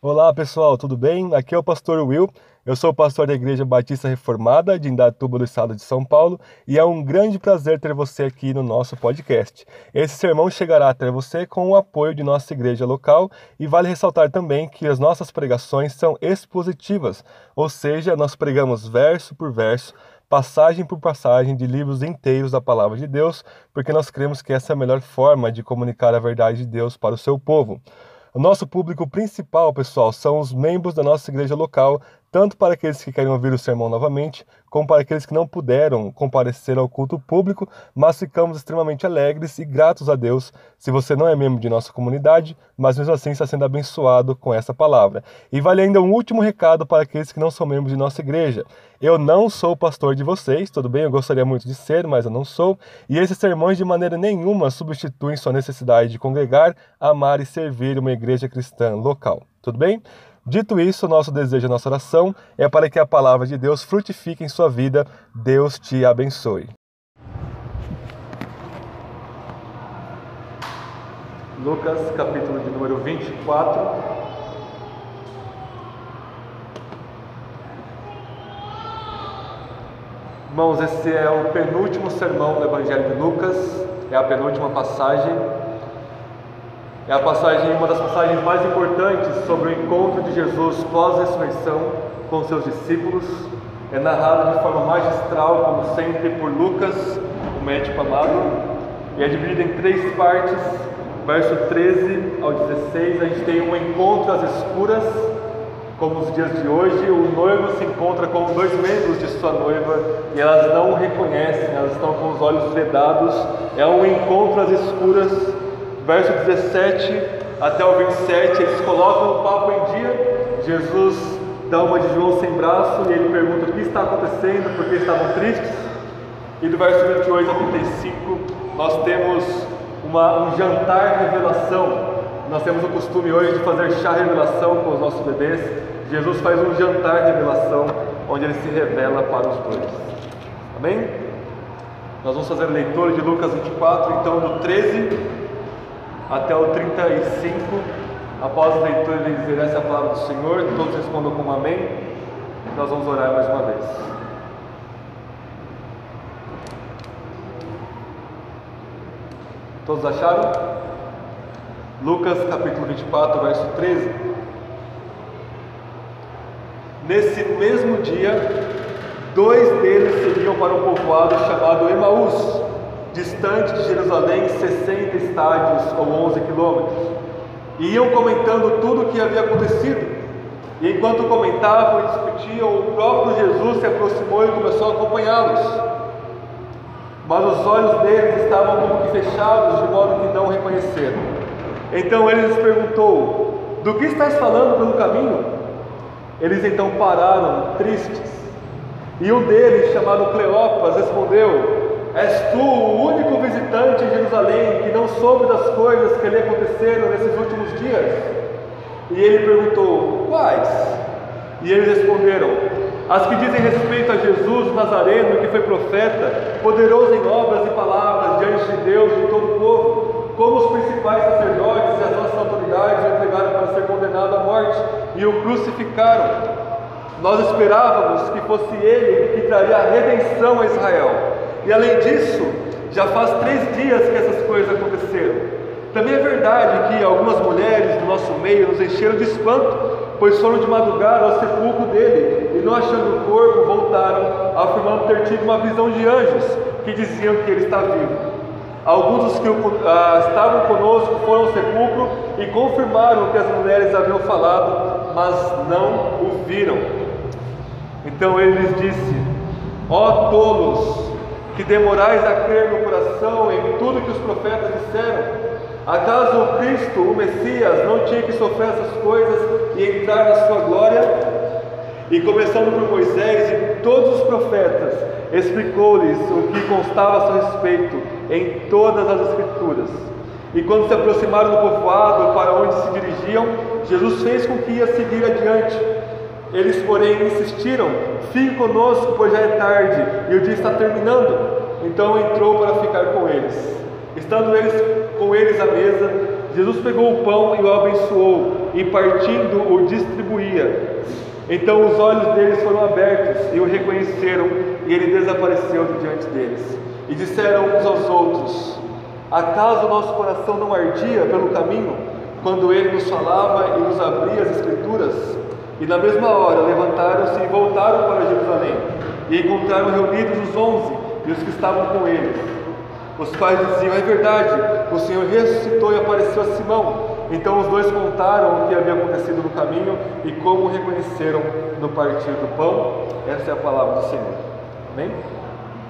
Olá pessoal, tudo bem? Aqui é o pastor Will. Eu sou pastor da Igreja Batista Reformada de Indatuba do Estado de São Paulo e é um grande prazer ter você aqui no nosso podcast. Esse sermão chegará até você com o apoio de nossa igreja local e vale ressaltar também que as nossas pregações são expositivas, ou seja, nós pregamos verso por verso passagem por passagem de livros inteiros da palavra de Deus, porque nós cremos que essa é a melhor forma de comunicar a verdade de Deus para o seu povo. O nosso público principal, pessoal, são os membros da nossa igreja local, tanto para aqueles que querem ouvir o sermão novamente, como para aqueles que não puderam comparecer ao culto público, mas ficamos extremamente alegres e gratos a Deus se você não é membro de nossa comunidade, mas mesmo assim está sendo abençoado com essa palavra. E vale ainda um último recado para aqueles que não são membros de nossa igreja. Eu não sou pastor de vocês, tudo bem? Eu gostaria muito de ser, mas eu não sou. E esses sermões de maneira nenhuma substituem sua necessidade de congregar, amar e servir uma igreja cristã local. Tudo bem? Dito isso, nosso desejo, nossa oração é para que a palavra de Deus frutifique em sua vida. Deus te abençoe. Lucas, capítulo de número 24. Irmãos, esse é o penúltimo sermão do Evangelho de Lucas, é a penúltima passagem. É a passagem, uma das passagens mais importantes sobre o encontro de Jesus pós-ressurreição com seus discípulos. É narrado de forma magistral, como sempre, por Lucas, o médico amado, e é dividido em três partes. Verso 13 ao 16, a gente tem um encontro às escuras, como os dias de hoje, o noivo se encontra com dois membros de sua noiva e elas não o reconhecem, elas estão com os olhos vedados. É um encontro às escuras verso 17 até o 27, eles colocam o papo em dia. Jesus dá uma de João sem braço e ele pergunta o que está acontecendo, porque estavam tristes. E do verso 28 a 35, nós temos uma, um jantar revelação. Nós temos o costume hoje de fazer chá revelação com os nossos bebês. Jesus faz um jantar revelação, onde ele se revela para os dois. Amém? Nós vamos fazer a leitura de Lucas 24, então do 13 até o 35. Após a leitura, ele dizer essa palavra do Senhor. Todos respondam com um amém. Nós vamos orar mais uma vez. Todos acharam? Lucas capítulo 24, verso 13. Nesse mesmo dia, dois deles seguiam para um povoado chamado Emaús distante de Jerusalém 60 estádios ou 11 quilômetros. E iam comentando tudo o que havia acontecido. E enquanto comentavam e discutiam, o próprio Jesus se aproximou e começou a acompanhá-los. Mas os olhos deles estavam como que fechados, de modo que não reconheceram. Então ele lhes perguntou: Do que estás falando pelo caminho? Eles então pararam, tristes. E um deles, chamado Cleopas, respondeu: És tu o único visitante em Jerusalém que não soube das coisas que lhe aconteceram nesses últimos dias? E ele perguntou: Quais? E eles responderam: As que dizem respeito a Jesus Nazareno, que foi profeta, poderoso em obras e palavras diante de Deus e de todo o povo, como os principais sacerdotes e as nossas autoridades o entregaram para ser condenado à morte e o crucificaram. Nós esperávamos que fosse ele que traria a redenção a Israel. E além disso, já faz três dias que essas coisas aconteceram. Também é verdade que algumas mulheres do nosso meio nos encheram de espanto, pois foram de madrugada ao sepulcro dele e, não achando o corpo, voltaram, afirmando ter tido uma visão de anjos que diziam que ele está vivo. Alguns dos que ah, estavam conosco foram ao sepulcro e confirmaram o que as mulheres haviam falado, mas não o viram. Então ele lhes disse: Ó oh, tolos, que demorais a crer no coração em tudo que os profetas disseram? Acaso o Cristo, o Messias, não tinha que sofrer essas coisas e entrar na sua glória? E começando por Moisés e todos os profetas, explicou-lhes o que constava a seu respeito em todas as Escrituras. E quando se aproximaram do povoado para onde se dirigiam, Jesus fez com que ia seguir adiante. Eles, porém, insistiram: Fique conosco, pois já é tarde e o dia está terminando. Então entrou para ficar com eles. Estando eles com eles à mesa, Jesus pegou o pão e o abençoou, e partindo o distribuía. Então os olhos deles foram abertos e o reconheceram, e ele desapareceu de diante deles. E disseram uns aos outros: Acaso nosso coração não ardia pelo caminho, quando ele nos falava e nos abria as Escrituras? E na mesma hora levantaram-se e voltaram para Jerusalém, e encontraram reunidos os onze e os que estavam com eles. Os pais diziam: É verdade, o Senhor ressuscitou e apareceu a Simão. Então os dois contaram o que havia acontecido no caminho e como reconheceram no partir do pão. Essa é a palavra do Senhor. Amém?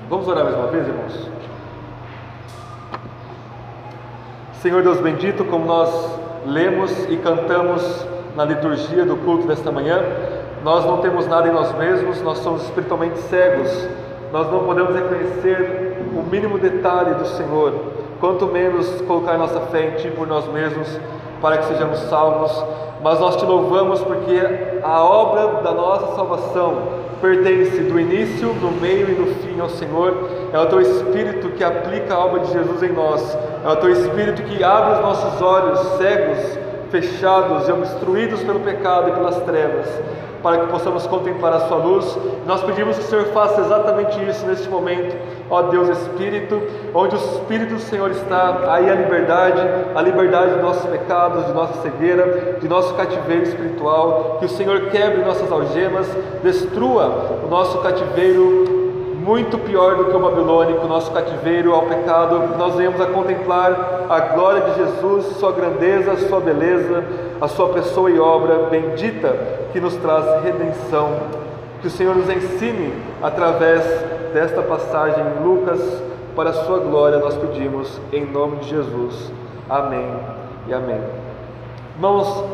Vamos orar mais uma vez, irmãos? Senhor Deus bendito, como nós lemos e cantamos na liturgia do culto desta manhã, nós não temos nada em nós mesmos, nós somos espiritualmente cegos, nós não podemos reconhecer o mínimo detalhe do Senhor, quanto menos colocar nossa fé em Ti por nós mesmos, para que sejamos salvos. Mas nós te louvamos porque a obra da nossa salvação pertence do início, do meio e do fim ao Senhor. É o Teu Espírito que aplica a obra de Jesus em nós, é o Teu Espírito que abre os nossos olhos cegos, fechados e obstruídos pelo pecado e pelas trevas para que possamos contemplar a Sua luz. Nós pedimos que o Senhor faça exatamente isso neste momento, ó Deus Espírito, onde o Espírito do Senhor está, aí a liberdade, a liberdade de nossos pecados, de nossa cegueira, de nosso cativeiro espiritual, que o Senhor quebre nossas algemas, destrua o nosso cativeiro muito pior do que o babilônico, nosso cativeiro ao pecado, nós venhamos a contemplar a glória de Jesus, Sua grandeza, Sua beleza, a Sua pessoa e obra bendita que nos traz redenção. Que o Senhor nos ensine através desta passagem em Lucas, para a Sua glória, nós pedimos, em nome de Jesus. Amém e amém. Irmãos,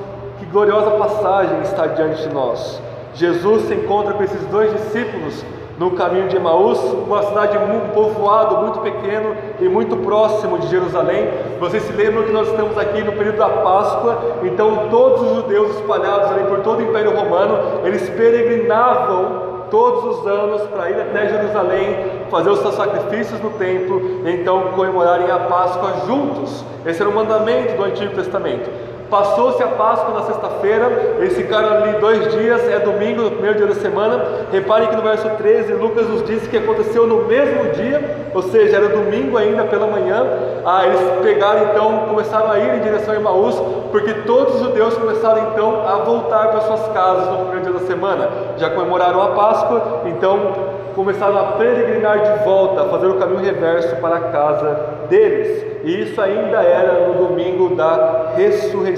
que gloriosa passagem está diante de nós. Jesus se encontra com esses dois discípulos no caminho de Emaús, uma cidade, um povoado muito pequeno e muito próximo de Jerusalém. Vocês se lembram que nós estamos aqui no período da Páscoa, então todos os judeus espalhados ali por todo o Império Romano, eles peregrinavam todos os anos para ir até Jerusalém, fazer os seus sacrifícios no templo, e então comemorarem a Páscoa juntos. Esse era o mandamento do Antigo Testamento. Passou-se a Páscoa na sexta-feira, eles ficaram ali dois dias, é domingo, no primeiro dia da semana. Reparem que no verso 13, Lucas nos diz que aconteceu no mesmo dia, ou seja, era domingo ainda pela manhã. Ah, eles pegaram então, começaram a ir em direção a Emaús, porque todos os judeus começaram então a voltar para suas casas no primeiro dia da semana. Já comemoraram a Páscoa, então começaram a peregrinar de volta, a fazer o caminho reverso para a casa deles. E isso ainda era no domingo da ressurreição.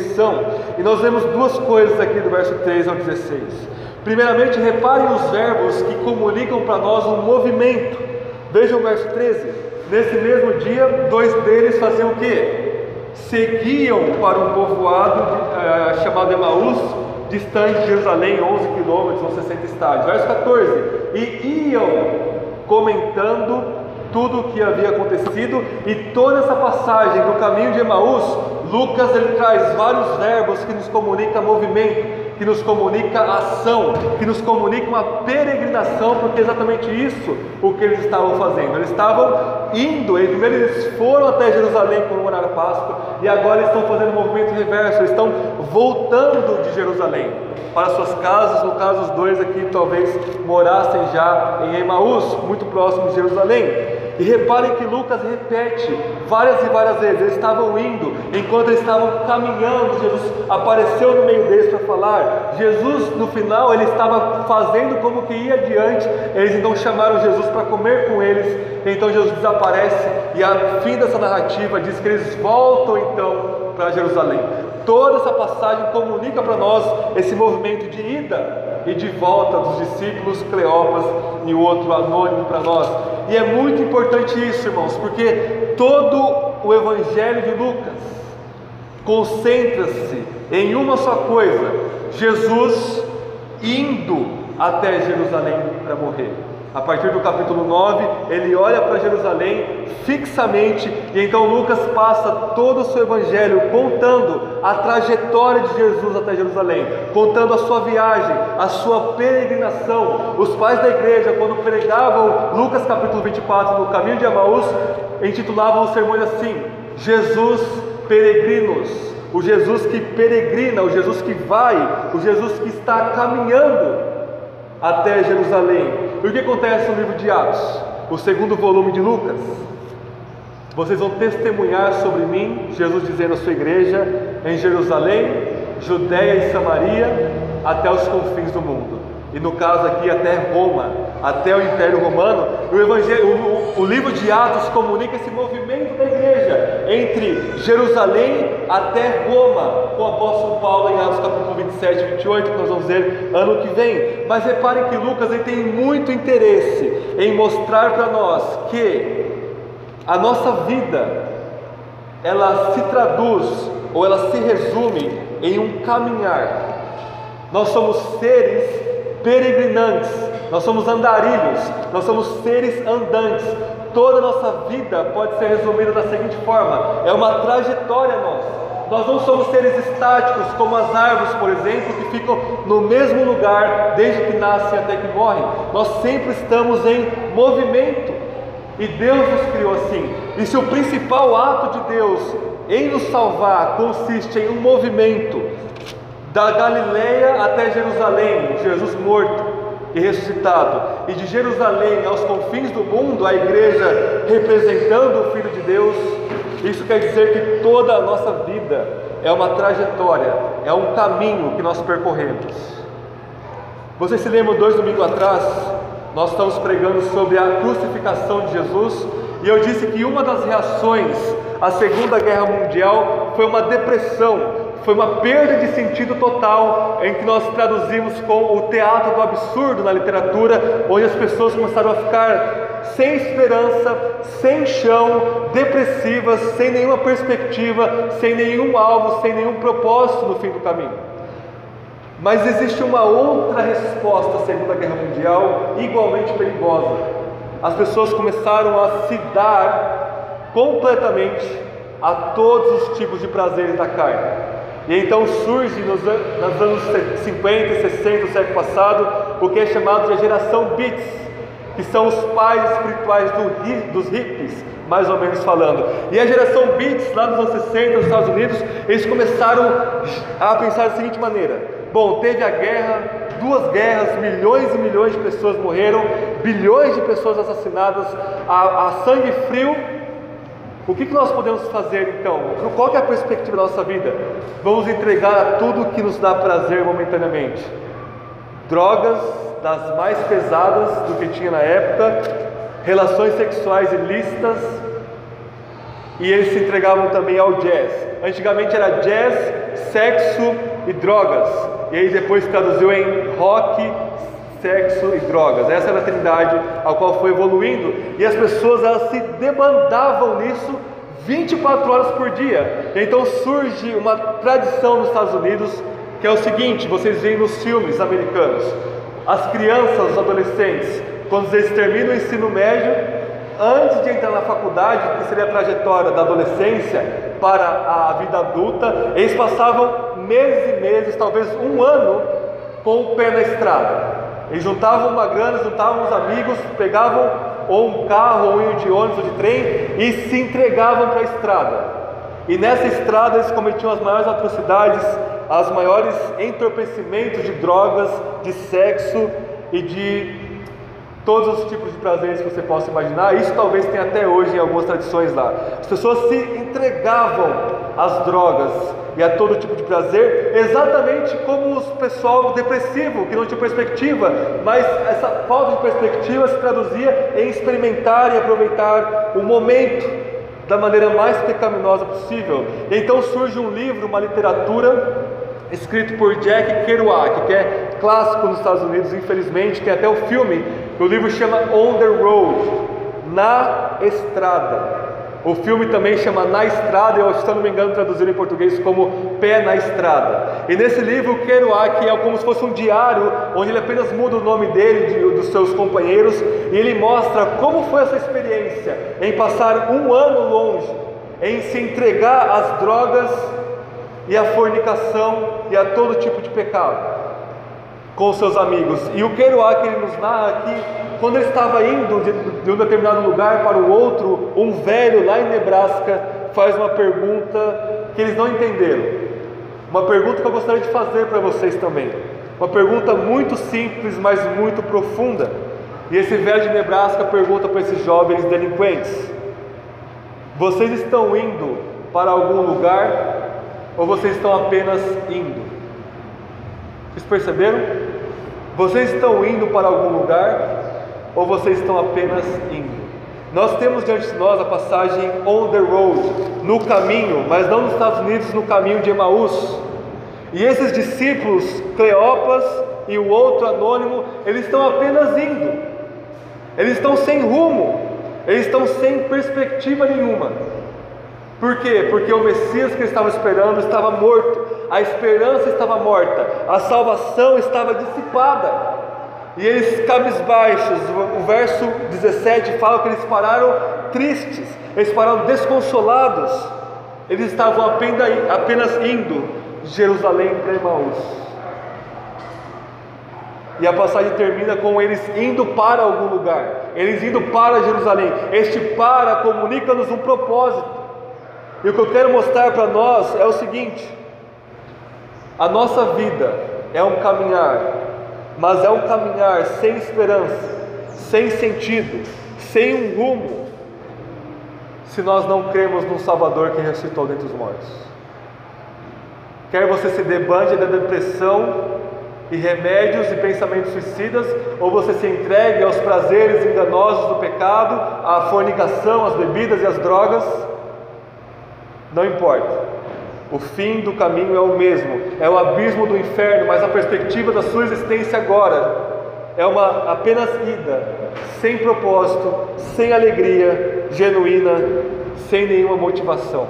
E nós vemos duas coisas aqui do verso 3 ao 16. Primeiramente, reparem os verbos que comunicam para nós um movimento. Vejam o verso 13. Nesse mesmo dia, dois deles faziam o quê? Seguiam para um povoado de, uh, chamado Emaús, distante de Jerusalém, 11 quilômetros ou 60 estádios. Verso 14: E iam comentando tudo o que havia acontecido e toda essa passagem do caminho de Emaús, Lucas ele traz vários verbos que nos comunicam movimento, que nos comunica ação, que nos comunica uma peregrinação, porque é exatamente isso o que eles estavam fazendo. Eles estavam indo, primeiro eles foram até Jerusalém comemorar a Páscoa, e agora eles estão fazendo um movimento reverso, eles estão voltando de Jerusalém para suas casas, no caso os dois aqui talvez morassem já em Emaús, muito próximo de Jerusalém. E reparem que Lucas repete várias e várias vezes. Eles estavam indo, enquanto eles estavam caminhando, Jesus apareceu no meio deles para falar. Jesus, no final, ele estava fazendo como que ia adiante. Eles então chamaram Jesus para comer com eles. Então Jesus desaparece e a fim dessa narrativa diz que eles voltam então para Jerusalém. Toda essa passagem comunica para nós esse movimento de ida e de volta dos discípulos Cleopas e o outro anônimo para nós. E é muito importante isso, irmãos, porque todo o Evangelho de Lucas concentra-se em uma só coisa: Jesus indo até Jerusalém para morrer. A partir do capítulo 9, ele olha para Jerusalém fixamente e então Lucas passa todo o seu evangelho contando a trajetória de Jesus até Jerusalém, contando a sua viagem, a sua peregrinação. Os pais da igreja, quando pregavam Lucas capítulo 24 no caminho de Amaús, intitulavam os sermões assim: Jesus peregrinos, o Jesus que peregrina, o Jesus que vai, o Jesus que está caminhando até Jerusalém. E o que acontece no livro de Atos, o segundo volume de Lucas? Vocês vão testemunhar sobre mim, Jesus dizendo à sua igreja, em Jerusalém, Judéia e Samaria, até os confins do mundo. E no caso aqui, até Roma, até o Império Romano. O, o, o livro de Atos comunica esse movimento da igreja entre Jerusalém até Roma, com o apóstolo Paulo em Atos capítulo 27 e 28, que nós vamos ver ano que vem. Mas reparem que Lucas ele tem muito interesse em mostrar para nós que a nossa vida, ela se traduz ou ela se resume em um caminhar. Nós somos seres peregrinantes, nós somos andarilhos, nós somos seres andantes. Toda a nossa vida pode ser resumida da seguinte forma: é uma trajetória nossa. Nós não somos seres estáticos como as árvores, por exemplo, que ficam no mesmo lugar desde que nascem até que morrem. Nós sempre estamos em movimento. E Deus nos criou assim. E se o principal ato de Deus em nos salvar consiste em um movimento da Galileia até Jerusalém, Jesus morto e ressuscitado, e de Jerusalém aos confins do mundo, a igreja representando o Filho de Deus, isso quer dizer que toda a nossa vida é uma trajetória, é um caminho que nós percorremos. Vocês se lembram dois domingos atrás? Nós estamos pregando sobre a crucificação de Jesus e eu disse que uma das reações à Segunda Guerra Mundial foi uma depressão, foi uma perda de sentido total, em que nós traduzimos com o teatro do absurdo na literatura, onde as pessoas começaram a ficar sem esperança, sem chão, depressivas, sem nenhuma perspectiva, sem nenhum alvo, sem nenhum propósito no fim do caminho. Mas existe uma outra resposta à Segunda Guerra Mundial, igualmente perigosa. As pessoas começaram a se dar completamente a todos os tipos de prazeres da carne. E então surge nos, nos anos 50 e 60 do século passado o que é chamado de a geração Beats, que são os pais espirituais do, dos hippies, mais ou menos falando. E a geração Beats, lá nos anos 60 nos Estados Unidos, eles começaram a pensar da seguinte maneira: Bom, teve a guerra, duas guerras, milhões e milhões de pessoas morreram, bilhões de pessoas assassinadas a, a sangue frio. O que, que nós podemos fazer então? Qual é a perspectiva da nossa vida? Vamos entregar tudo que nos dá prazer momentaneamente. Drogas das mais pesadas do que tinha na época, relações sexuais ilícitas, e eles se entregavam também ao jazz. Antigamente era jazz, sexo e drogas, e aí depois traduziu em rock, sexo e drogas. Essa era a trindade ao qual foi evoluindo, e as pessoas elas se debandavam nisso 24 horas por dia. Então surge uma tradição nos Estados Unidos que é o seguinte: vocês veem nos filmes americanos, as crianças, os adolescentes, quando eles terminam o ensino médio, antes de entrar na faculdade, que seria a trajetória da adolescência para a vida adulta, eles passavam meses e meses, talvez um ano, com o pé na estrada. Eles juntavam uma grana, juntavam os amigos, pegavam ou um carro, ou um de ônibus ou de trem e se entregavam para a estrada. E nessa estrada eles cometiam as maiores atrocidades, as maiores entorpecimentos de drogas, de sexo e de todos os tipos de prazeres que você possa imaginar. Isso talvez tenha até hoje em algumas tradições lá. As pessoas se entregavam às drogas e a todo tipo de prazer, exatamente como o pessoal depressivo, que não tinha perspectiva, mas essa falta de perspectiva se traduzia em experimentar e aproveitar o momento da maneira mais pecaminosa possível. E então surge um livro, uma literatura escrito por Jack Kerouac, que é clássico nos Estados Unidos, infelizmente, tem até o filme, o livro chama On the Road, Na Estrada. O filme também chama Na Estrada, eu, se não me engano, traduzido em português como Pé na Estrada. E nesse livro, Kerouac é como se fosse um diário, onde ele apenas muda o nome dele, de, dos seus companheiros, e ele mostra como foi essa experiência em passar um ano longe, em se entregar às drogas e à fornicação e a todo tipo de pecado com seus amigos. E o Kerouac ele nos narra aqui, quando ele estava indo de, de um determinado lugar para o outro, um velho lá em Nebraska faz uma pergunta que eles não entenderam. Uma pergunta que eu gostaria de fazer para vocês também. Uma pergunta muito simples, mas muito profunda. E esse velho de Nebraska pergunta para esses jovens delinquentes: Vocês estão indo para algum lugar ou vocês estão apenas indo? Vocês perceberam? Vocês estão indo para algum lugar ou vocês estão apenas indo? Nós temos diante de nós a passagem on the road, no caminho, mas não nos Estados Unidos, no caminho de Emaús. E esses discípulos, Cleopas e o outro anônimo, eles estão apenas indo, eles estão sem rumo, eles estão sem perspectiva nenhuma. Por quê? Porque o Messias que eles estavam esperando estava morto, a esperança estava morta, a salvação estava dissipada. E eles cabisbaixos, o verso 17 fala que eles pararam tristes, eles pararam desconsolados, eles estavam apenas indo de Jerusalém para Emaús. E a passagem termina com eles indo para algum lugar, eles indo para Jerusalém. Este para comunica-nos um propósito. E o que eu quero mostrar para nós é o seguinte: a nossa vida é um caminhar, mas é um caminhar sem esperança, sem sentido, sem um rumo, se nós não cremos no Salvador que ressuscitou dentre os mortos. Quer você se debande da depressão e remédios e pensamentos suicidas, ou você se entregue aos prazeres enganosos do pecado, à fornicação, às bebidas e às drogas, não importa. O fim do caminho é o mesmo, é o abismo do inferno, mas a perspectiva da sua existência agora é uma apenas ida, sem propósito, sem alegria genuína, sem nenhuma motivação.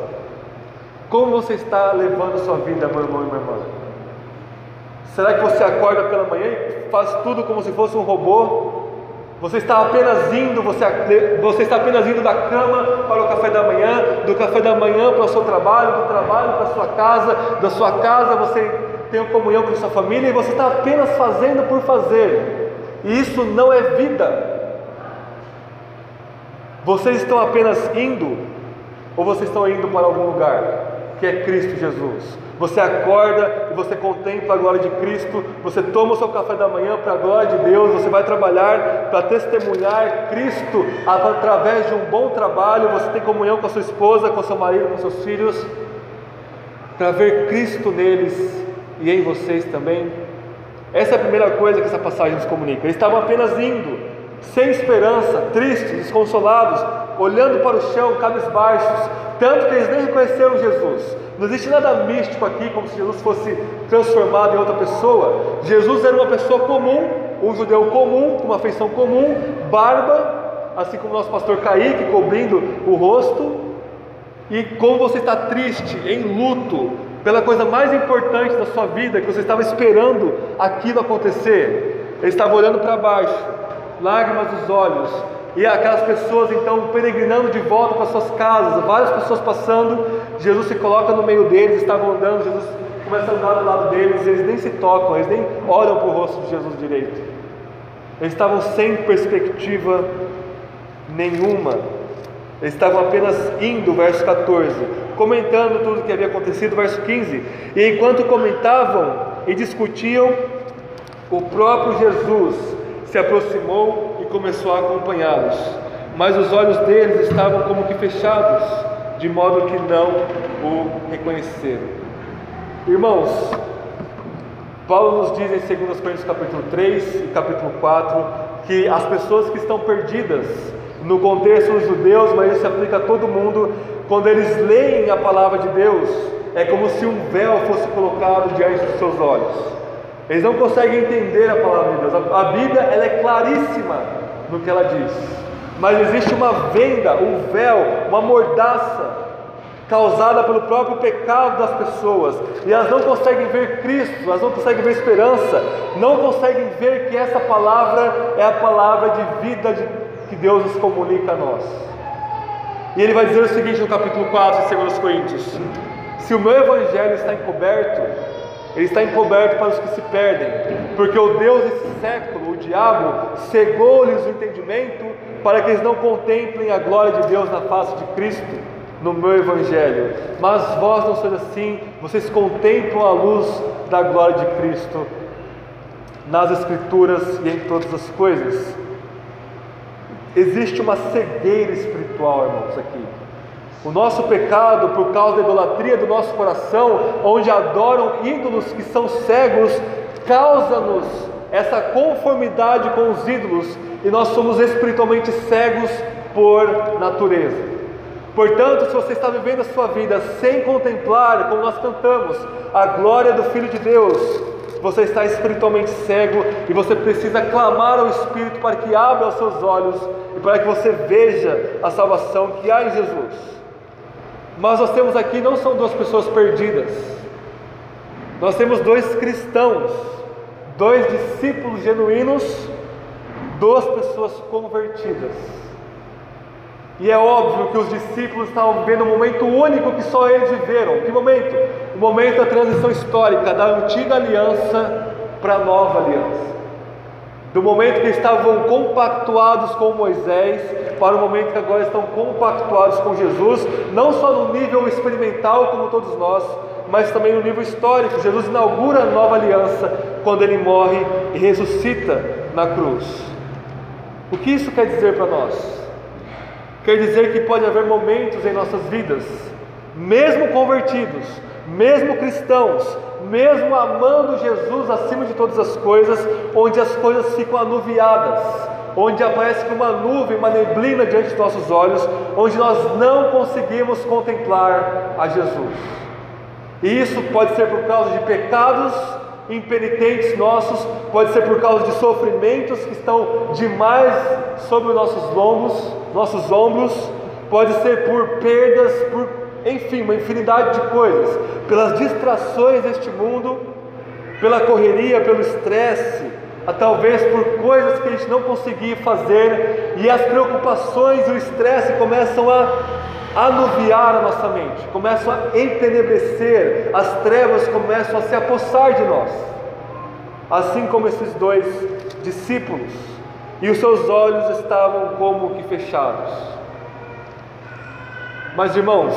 Como você está levando sua vida, meu irmão e minha irmã? Será que você acorda pela manhã e faz tudo como se fosse um robô? Você está apenas indo, você, você está apenas indo da cama para o café da manhã, do café da manhã para o seu trabalho, do trabalho para a sua casa, da sua casa você tem comunhão com a sua família e você está apenas fazendo por fazer. E isso não é vida. Vocês estão apenas indo ou vocês estão indo para algum lugar? Que é Cristo Jesus. Você acorda e você contempla a glória de Cristo, você toma o seu café da manhã para a glória de Deus, você vai trabalhar para testemunhar Cristo através de um bom trabalho, você tem comunhão com a sua esposa, com seu marido, com seus filhos, para ver Cristo neles e em vocês também. Essa é a primeira coisa que essa passagem nos comunica. Eles estavam apenas indo, sem esperança, tristes, desconsolados, olhando para o chão, cabisbaixos, tanto que eles nem reconheceram Jesus. Não existe nada místico aqui, como se Jesus fosse transformado em outra pessoa. Jesus era uma pessoa comum, um judeu comum, com uma feição comum, barba, assim como o nosso pastor Kaique, cobrindo o rosto. E como você está triste, em luto, pela coisa mais importante da sua vida, que você estava esperando aquilo acontecer. Ele estava olhando para baixo, lágrimas nos olhos, e aquelas pessoas então peregrinando de volta para suas casas, várias pessoas passando, Jesus se coloca no meio deles, estavam andando, Jesus começa a andar do lado deles, eles nem se tocam, eles nem olham para o rosto de Jesus direito. Eles estavam sem perspectiva nenhuma. Eles estavam apenas indo, verso 14, comentando tudo o que havia acontecido, verso 15. E enquanto comentavam e discutiam, o próprio Jesus se aproximou começou a acompanhá-los, mas os olhos deles estavam como que fechados, de modo que não o reconheceram. Irmãos, Paulo nos diz em 2 Coríntios capítulo 3 e capítulo 4 que as pessoas que estão perdidas no contexto dos judeus, mas isso se aplica a todo mundo, quando eles leem a palavra de Deus, é como se um véu fosse colocado diante dos seus olhos. Eles não conseguem entender a palavra de Deus. A, Bíblia ela é claríssima no que ela diz. Mas existe uma venda, um véu, uma mordaça causada pelo próprio pecado das pessoas, e elas não conseguem ver Cristo, elas não conseguem ver esperança, não conseguem ver que essa palavra é a palavra de vida de, que Deus nos comunica a nós. E ele vai dizer o seguinte no capítulo 4 de 2 Coríntios: Se o meu evangelho está encoberto, ele está encoberto para os que se perdem, porque o Deus desse século, o diabo, cegou-lhes o entendimento para que eles não contemplem a glória de Deus na face de Cristo. no meu evangelho. Mas vós não sois assim, vocês contemplam a luz da glória de Cristo nas Escrituras e em todas as coisas. Existe uma cegueira espiritual, irmãos, aqui. O nosso pecado, por causa da idolatria do nosso coração, onde adoram ídolos que são cegos, causa-nos essa conformidade com os ídolos e nós somos espiritualmente cegos por natureza. Portanto, se você está vivendo a sua vida sem contemplar, como nós cantamos, a glória do Filho de Deus, você está espiritualmente cego e você precisa clamar ao Espírito para que abra os seus olhos e para que você veja a salvação que há em Jesus. Mas nós temos aqui não são duas pessoas perdidas, nós temos dois cristãos, dois discípulos genuínos, duas pessoas convertidas. E é óbvio que os discípulos estavam vivendo um momento único que só eles viveram. Que momento? O momento da transição histórica da antiga aliança para a nova aliança. Do momento que estavam compactuados com Moisés para o momento que agora estão compactuados com Jesus, não só no nível experimental como todos nós, mas também no nível histórico. Jesus inaugura a nova aliança quando ele morre e ressuscita na cruz. O que isso quer dizer para nós? Quer dizer que pode haver momentos em nossas vidas, mesmo convertidos, mesmo cristãos, mesmo amando Jesus acima de todas as coisas, onde as coisas ficam anuviadas, onde aparece uma nuvem, uma neblina diante dos nossos olhos, onde nós não conseguimos contemplar a Jesus. E isso pode ser por causa de pecados impenitentes nossos, pode ser por causa de sofrimentos que estão demais sobre os nossos lombos, nossos ombros, pode ser por perdas, por enfim, uma infinidade de coisas, pelas distrações deste mundo, pela correria, pelo estresse, talvez por coisas que a gente não conseguir fazer, e as preocupações e o estresse começam a anuviar a nossa mente, começam a entenebrecer, as trevas começam a se apossar de nós, assim como esses dois discípulos, e os seus olhos estavam como que fechados. Mas irmãos,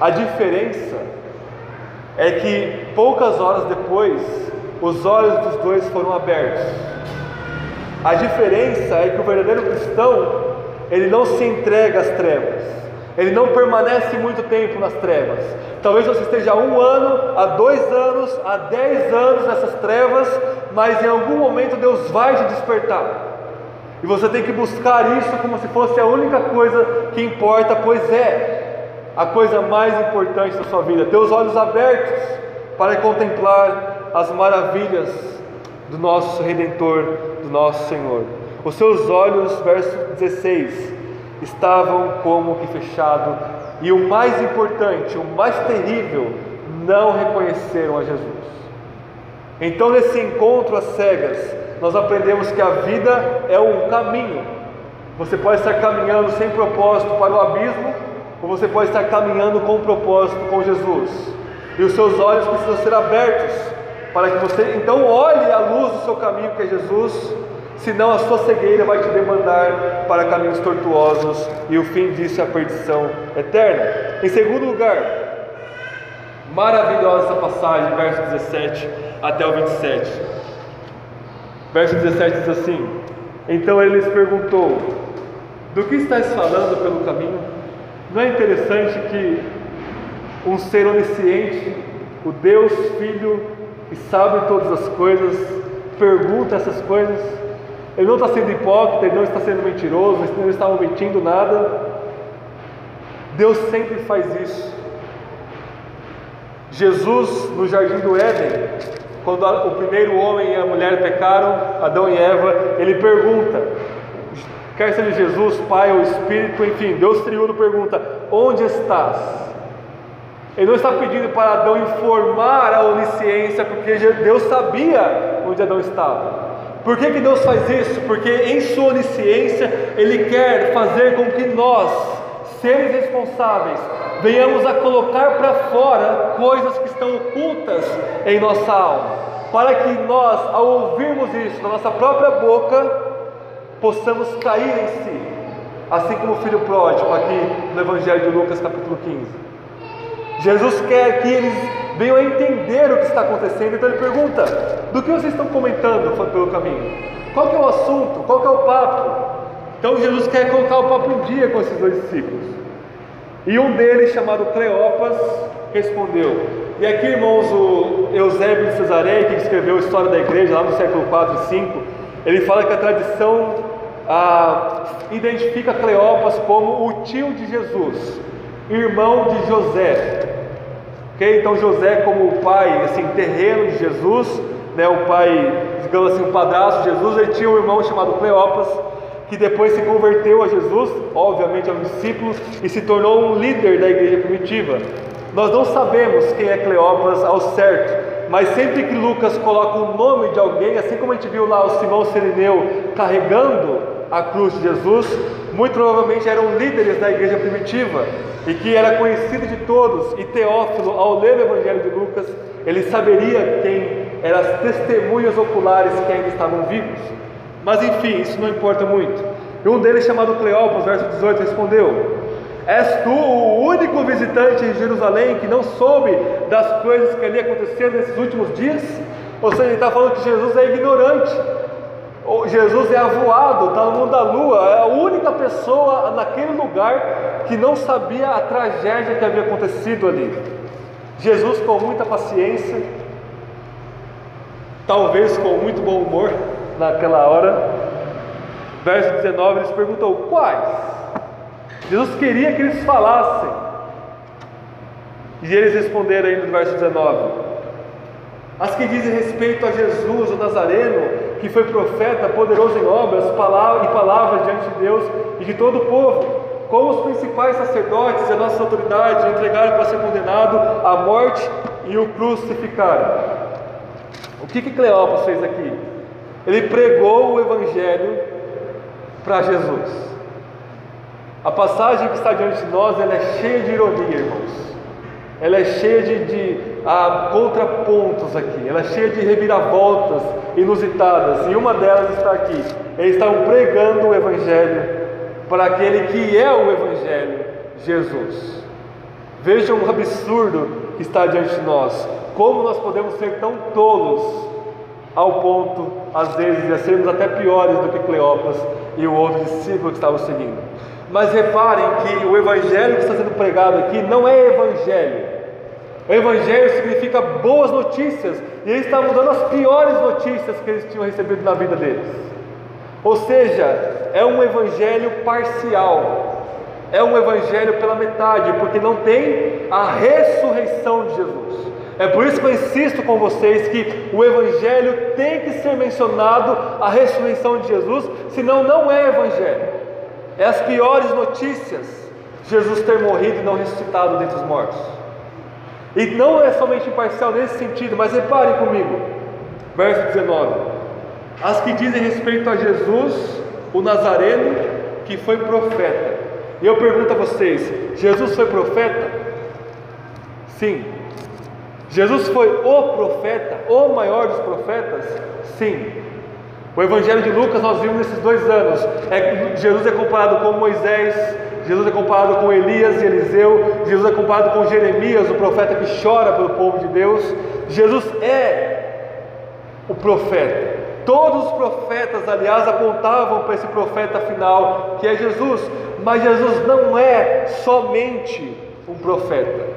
a diferença é que poucas horas depois, os olhos dos dois foram abertos. A diferença é que o verdadeiro cristão, ele não se entrega às trevas. Ele não permanece muito tempo nas trevas. Talvez você esteja há um ano, há dois anos, há dez anos nessas trevas, mas em algum momento Deus vai te despertar. E você tem que buscar isso como se fosse a única coisa que importa, pois é a coisa mais importante da sua vida. Ter os olhos abertos para contemplar as maravilhas do nosso Redentor, do nosso Senhor. Os seus olhos, verso 16, estavam como que fechados, e o mais importante, o mais terrível, não reconheceram a Jesus. Então, nesse encontro às cegas, nós aprendemos que a vida é um caminho. Você pode estar caminhando sem propósito para o abismo, ou você pode estar caminhando com propósito com Jesus. E os seus olhos precisam ser abertos para que você então olhe a luz do seu caminho, que é Jesus, senão a sua cegueira vai te demandar para caminhos tortuosos e o fim disso é a perdição eterna. Em segundo lugar, maravilhosa essa passagem, verso 17 até o 27. Verso 17 diz assim: Então ele lhes perguntou: Do que estás falando pelo caminho? Não é interessante que um ser onisciente, o Deus Filho, que sabe todas as coisas, pergunta essas coisas? Ele não está sendo hipócrita, ele não está sendo mentiroso, ele não está omitindo nada. Deus sempre faz isso. Jesus, no jardim do Éden, quando o primeiro homem e a mulher pecaram, Adão e Eva, ele pergunta, quer seja Jesus, Pai ou Espírito, enfim, Deus triuno pergunta: Onde estás? Ele não está pedindo para Adão informar a onisciência, porque Deus sabia onde Adão estava. Por que, que Deus faz isso? Porque em sua onisciência Ele quer fazer com que nós, seres responsáveis, venhamos a colocar para fora coisas que estão ocultas em nossa alma, para que nós, ao ouvirmos isso na nossa própria boca, possamos cair em si, assim como o filho pródigo aqui no Evangelho de Lucas, capítulo 15. Jesus quer que eles venham a entender o que está acontecendo, então ele pergunta: do que vocês estão comentando pelo caminho? Qual é o assunto? Qual é o papo? Então Jesus quer colocar o papo em dia com esses dois discípulos. E um deles, chamado Cleopas, respondeu. E aqui, irmãos, o Eusébio de Cesareia, que escreveu a história da igreja lá no século 4 e 5, ele fala que a tradição ah, identifica Cleopas como o tio de Jesus, irmão de José. Okay? Então José como o pai assim, terreno de Jesus, né, o pai, digamos assim, o padrasto de Jesus, ele tinha um irmão chamado Cleopas, que depois se converteu a Jesus, obviamente é um discípulo, e se tornou um líder da igreja primitiva. Nós não sabemos quem é Cleopas ao certo, mas sempre que Lucas coloca o nome de alguém, assim como a gente viu lá o Simão Sirineu carregando a cruz de Jesus, muito provavelmente eram líderes da igreja primitiva e que era conhecido de todos. E Teófilo, ao ler o Evangelho de Lucas, ele saberia quem eram as testemunhas oculares que ainda estavam vivos. Mas enfim, isso não importa muito. E um deles, chamado Cleopas, verso 18, respondeu: És tu o único visitante em Jerusalém que não soube das coisas que ali aconteceram nesses últimos dias? Ou seja, ele está falando que Jesus é ignorante Jesus é avoado, está no mundo da lua, é a única pessoa naquele lugar que não sabia a tragédia que havia acontecido ali. Jesus, com muita paciência, talvez com muito bom humor naquela hora, verso 19, ele perguntou: Quais? Jesus queria que eles falassem, e eles responderam ainda no verso 19: as que dizem respeito a Jesus, o Nazareno, que foi profeta, poderoso em obras e palavras diante de Deus e de todo o povo, como os principais sacerdotes e a nossa autoridade entregaram para ser condenado à morte e o crucificaram. O que que fez aqui? Ele pregou o Evangelho para Jesus. A passagem que está diante de nós ela é cheia de ironia, irmãos. Ela é cheia de, de há contrapontos aqui, ela é cheia de reviravoltas inusitadas, e uma delas está aqui. Eles estavam pregando o Evangelho para aquele que é o Evangelho, Jesus. Vejam o absurdo que está diante de nós. Como nós podemos ser tão tolos ao ponto, às vezes, de sermos até piores do que Cleopas e o outro discípulo que estava seguindo. Mas reparem que o evangelho que está sendo pregado aqui não é evangelho, o Evangelho significa boas notícias, e eles estavam dando as piores notícias que eles tinham recebido na vida deles. Ou seja, é um Evangelho parcial, é um Evangelho pela metade, porque não tem a ressurreição de Jesus. É por isso que eu insisto com vocês que o Evangelho tem que ser mencionado a ressurreição de Jesus, senão não é Evangelho. É as piores notícias Jesus ter morrido e não ressuscitado dentre os mortos. E não é somente imparcial nesse sentido, mas reparem comigo, verso 19: As que dizem respeito a Jesus, o Nazareno, que foi profeta. E eu pergunto a vocês: Jesus foi profeta? Sim. Jesus foi o profeta, o maior dos profetas? Sim. O Evangelho de Lucas nós vimos nesses dois anos. É, Jesus é comparado com Moisés, Jesus é comparado com Elias e Eliseu, Jesus é comparado com Jeremias, o profeta que chora pelo povo de Deus. Jesus é o profeta. Todos os profetas, aliás, apontavam para esse profeta final, que é Jesus, mas Jesus não é somente um profeta.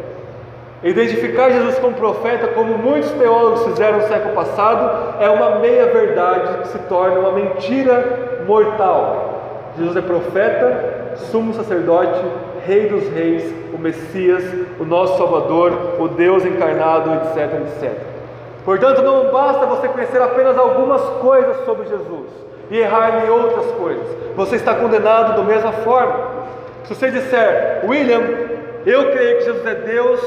Identificar Jesus como profeta, como muitos teólogos fizeram no século passado, é uma meia-verdade que se torna uma mentira mortal. Jesus é profeta, sumo sacerdote, Rei dos Reis, o Messias, o nosso Salvador, o Deus encarnado, etc, etc. Portanto, não basta você conhecer apenas algumas coisas sobre Jesus e errar em outras coisas. Você está condenado da mesma forma. Se você disser, William, eu creio que Jesus é Deus,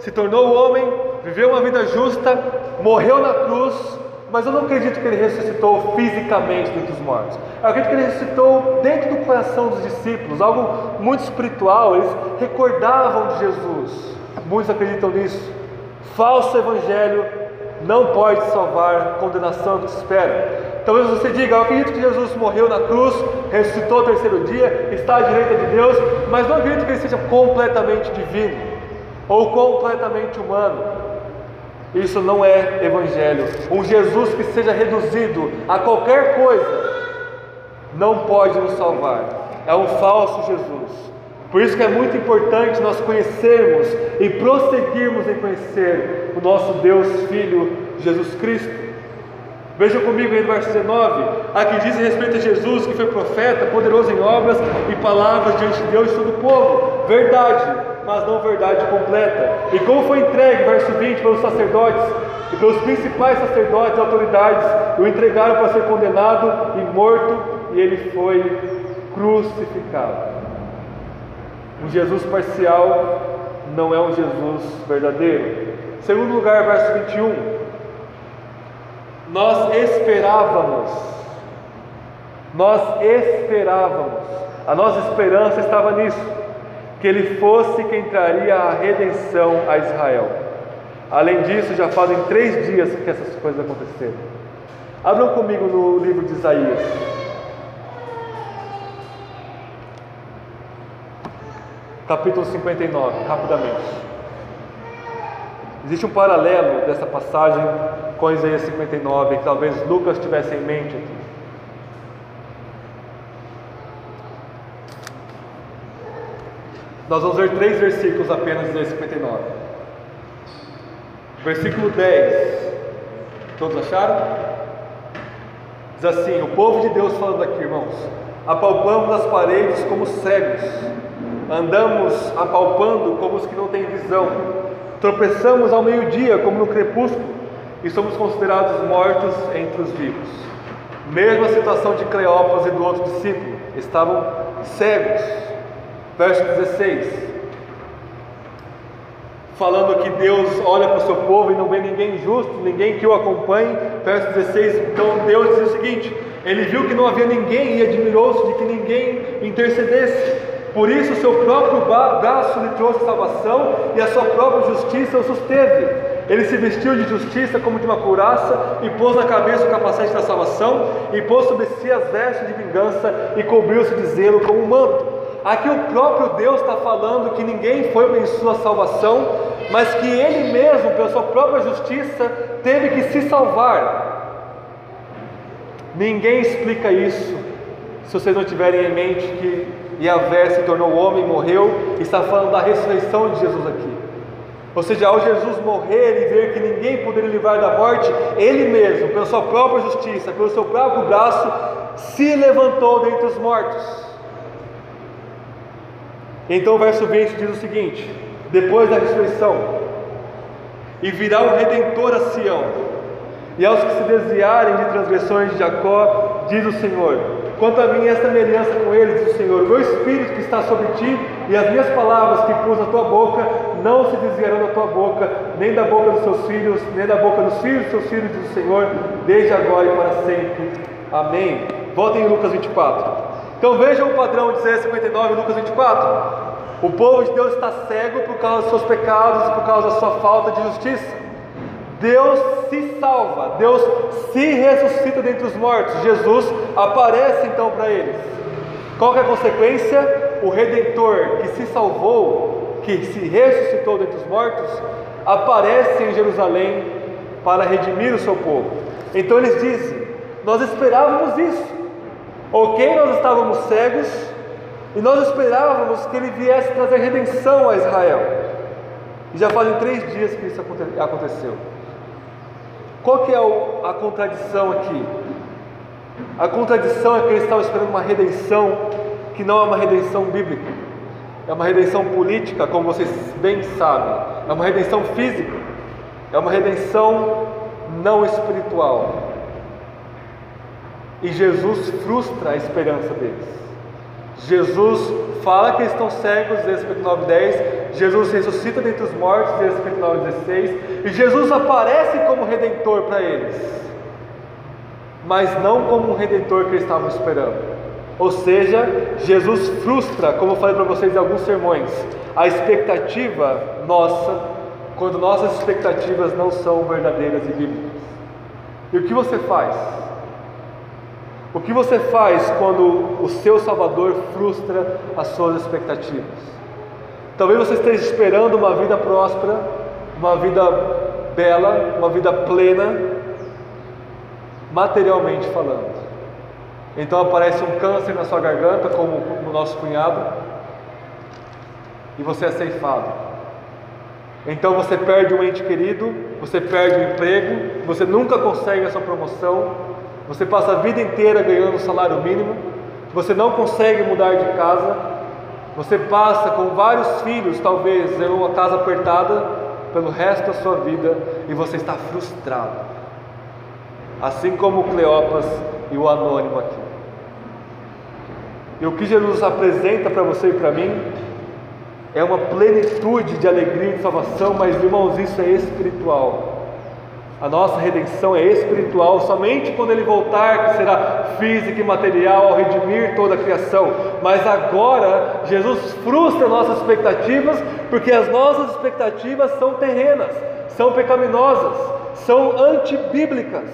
se tornou homem, viveu uma vida justa, morreu na cruz, mas eu não acredito que ele ressuscitou fisicamente dentre os mortos. Eu acredito que ele ressuscitou dentro do coração dos discípulos, algo muito espiritual. Eles recordavam de Jesus. Muitos acreditam nisso. Falso evangelho não pode salvar condenação que se espera. Talvez você diga: Eu acredito que Jesus morreu na cruz, ressuscitou ao terceiro dia, está à direita de Deus, mas não acredito que ele seja completamente divino ou completamente humano. Isso não é evangelho. Um Jesus que seja reduzido a qualquer coisa não pode nos salvar. É um falso Jesus. Por isso que é muito importante nós conhecermos e prosseguirmos em conhecer o nosso Deus Filho Jesus Cristo. Veja comigo aí no verso 19, aqui diz respeito a Jesus que foi profeta, poderoso em obras e palavras diante de Deus e todo o povo. Verdade, mas não verdade completa. E como foi entregue, verso 20, pelos sacerdotes e pelos principais sacerdotes e autoridades, o entregaram para ser condenado e morto, e ele foi crucificado. Um Jesus parcial não é um Jesus verdadeiro. Segundo lugar, verso 21. Nós esperávamos, nós esperávamos, a nossa esperança estava nisso, que ele fosse quem traria a redenção a Israel. Além disso, já fazem três dias que essas coisas aconteceram. Abram comigo no livro de Isaías. capítulo 59, rapidamente. Existe um paralelo dessa passagem com Isaías 59, que talvez Lucas tivesse em mente aqui. Nós vamos ver três versículos apenas de Isaías 59. Versículo 10. Todos acharam? Diz assim: O povo de Deus falando aqui, irmãos, apalpamos as paredes como cegos andamos apalpando como os que não têm visão, tropeçamos ao meio-dia como no crepúsculo e somos considerados mortos entre os vivos. Mesma situação de Cleópas e do outro discípulo, estavam cegos. Verso 16. Falando que Deus olha para o seu povo e não vê ninguém justo, ninguém que o acompanhe. Verso 16. Então Deus diz o seguinte: Ele viu que não havia ninguém e admirou-se de que ninguém intercedesse. Por isso, o seu próprio braço lhe trouxe salvação e a sua própria justiça o susteve. Ele se vestiu de justiça como de uma couraça e pôs na cabeça o capacete da salvação e pôs sobre si as vestes de vingança e cobriu-se de zelo como um manto. Aqui o próprio Deus está falando que ninguém foi em sua salvação, mas que ele mesmo, pela sua própria justiça, teve que se salvar. Ninguém explica isso se vocês não tiverem em mente que Yahvé se tornou homem, morreu, está falando da ressurreição de Jesus aqui. Ou seja, ao Jesus morrer e ver que ninguém poderia livrar da morte, ele mesmo, pela sua própria justiça, pelo seu próprio braço, se levantou dentre os mortos. Então o verso 20 diz o seguinte: depois da ressurreição, e virá o redentor a Sião, e aos que se desviarem de transgressões de Jacó, diz o Senhor: Quanto a mim, esta aliança com eles, diz o Senhor: o meu espírito que está sobre ti e as minhas palavras que pus na tua boca não se desviarão da tua boca, nem da boca dos seus filhos, nem da boca dos filhos dos seus filhos, diz o Senhor, desde agora e para sempre. Amém. Voltem em Lucas 24. Então vejam o padrão de Isaías 59 Lucas 24. O povo de Deus está cego por causa dos seus pecados e por causa da sua falta de justiça. Deus se salva, Deus se ressuscita dentre os mortos. Jesus aparece então para eles. Qual é a consequência? O redentor que se salvou, que se ressuscitou dentre os mortos, aparece em Jerusalém para redimir o seu povo. Então eles dizem: Nós esperávamos isso. Ok, nós estávamos cegos e nós esperávamos que ele viesse trazer redenção a Israel. E já fazem três dias que isso aconteceu. Qual que é a contradição aqui? A contradição é que eles estavam esperando uma redenção que não é uma redenção bíblica, é uma redenção política, como vocês bem sabem, é uma redenção física, é uma redenção não espiritual. E Jesus frustra a esperança deles. Jesus fala que eles estão cegos, Isaías 59, 10. Jesus ressuscita dentre os mortos, Isaías 59, 16. E Jesus aparece como redentor para eles, mas não como um redentor que eles estavam esperando. Ou seja, Jesus frustra, como eu falei para vocês em alguns sermões, a expectativa nossa, quando nossas expectativas não são verdadeiras e bíblicas. E o que você faz? O que você faz quando o seu Salvador frustra as suas expectativas? Talvez você esteja esperando uma vida próspera, uma vida bela, uma vida plena, materialmente falando. Então aparece um câncer na sua garganta, como o nosso cunhado, e você é ceifado. Então você perde um ente querido, você perde o um emprego, você nunca consegue a sua promoção, você passa a vida inteira ganhando um salário mínimo, você não consegue mudar de casa, você passa com vários filhos, talvez em uma casa apertada, pelo resto da sua vida e você está frustrado. Assim como o Cleopas e o anônimo aqui. E o que Jesus apresenta para você e para mim é uma plenitude de alegria e de salvação, mas irmãos, isso é espiritual. A nossa redenção é espiritual, somente quando Ele voltar, que será física e material, ao redimir toda a criação. Mas agora, Jesus frustra nossas expectativas, porque as nossas expectativas são terrenas, são pecaminosas, são antibíblicas.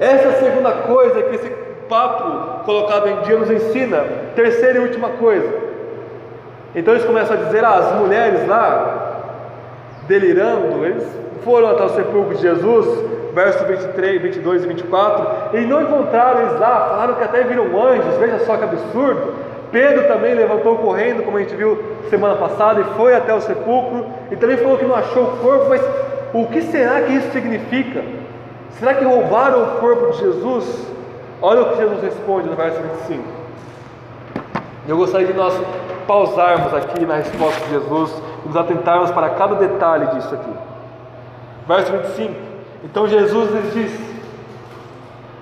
Essa é a segunda coisa que esse papo colocado em dia nos ensina. Terceira e última coisa. Então eles começam a dizer: ah, as mulheres lá, delirando, eles foram até o sepulcro de Jesus, versos 23, 22 e 24, e não encontraram eles lá, falaram que até viram anjos, veja só que absurdo. Pedro também levantou correndo, como a gente viu semana passada, e foi até o sepulcro, e também falou que não achou o corpo, mas o que será que isso significa? Será que roubaram o corpo de Jesus? Olha o que Jesus responde no verso 25. Eu gostaria de nós pausarmos aqui na resposta de Jesus e nos atentarmos para cada detalhe disso aqui. Verso 25: Então Jesus lhes disse: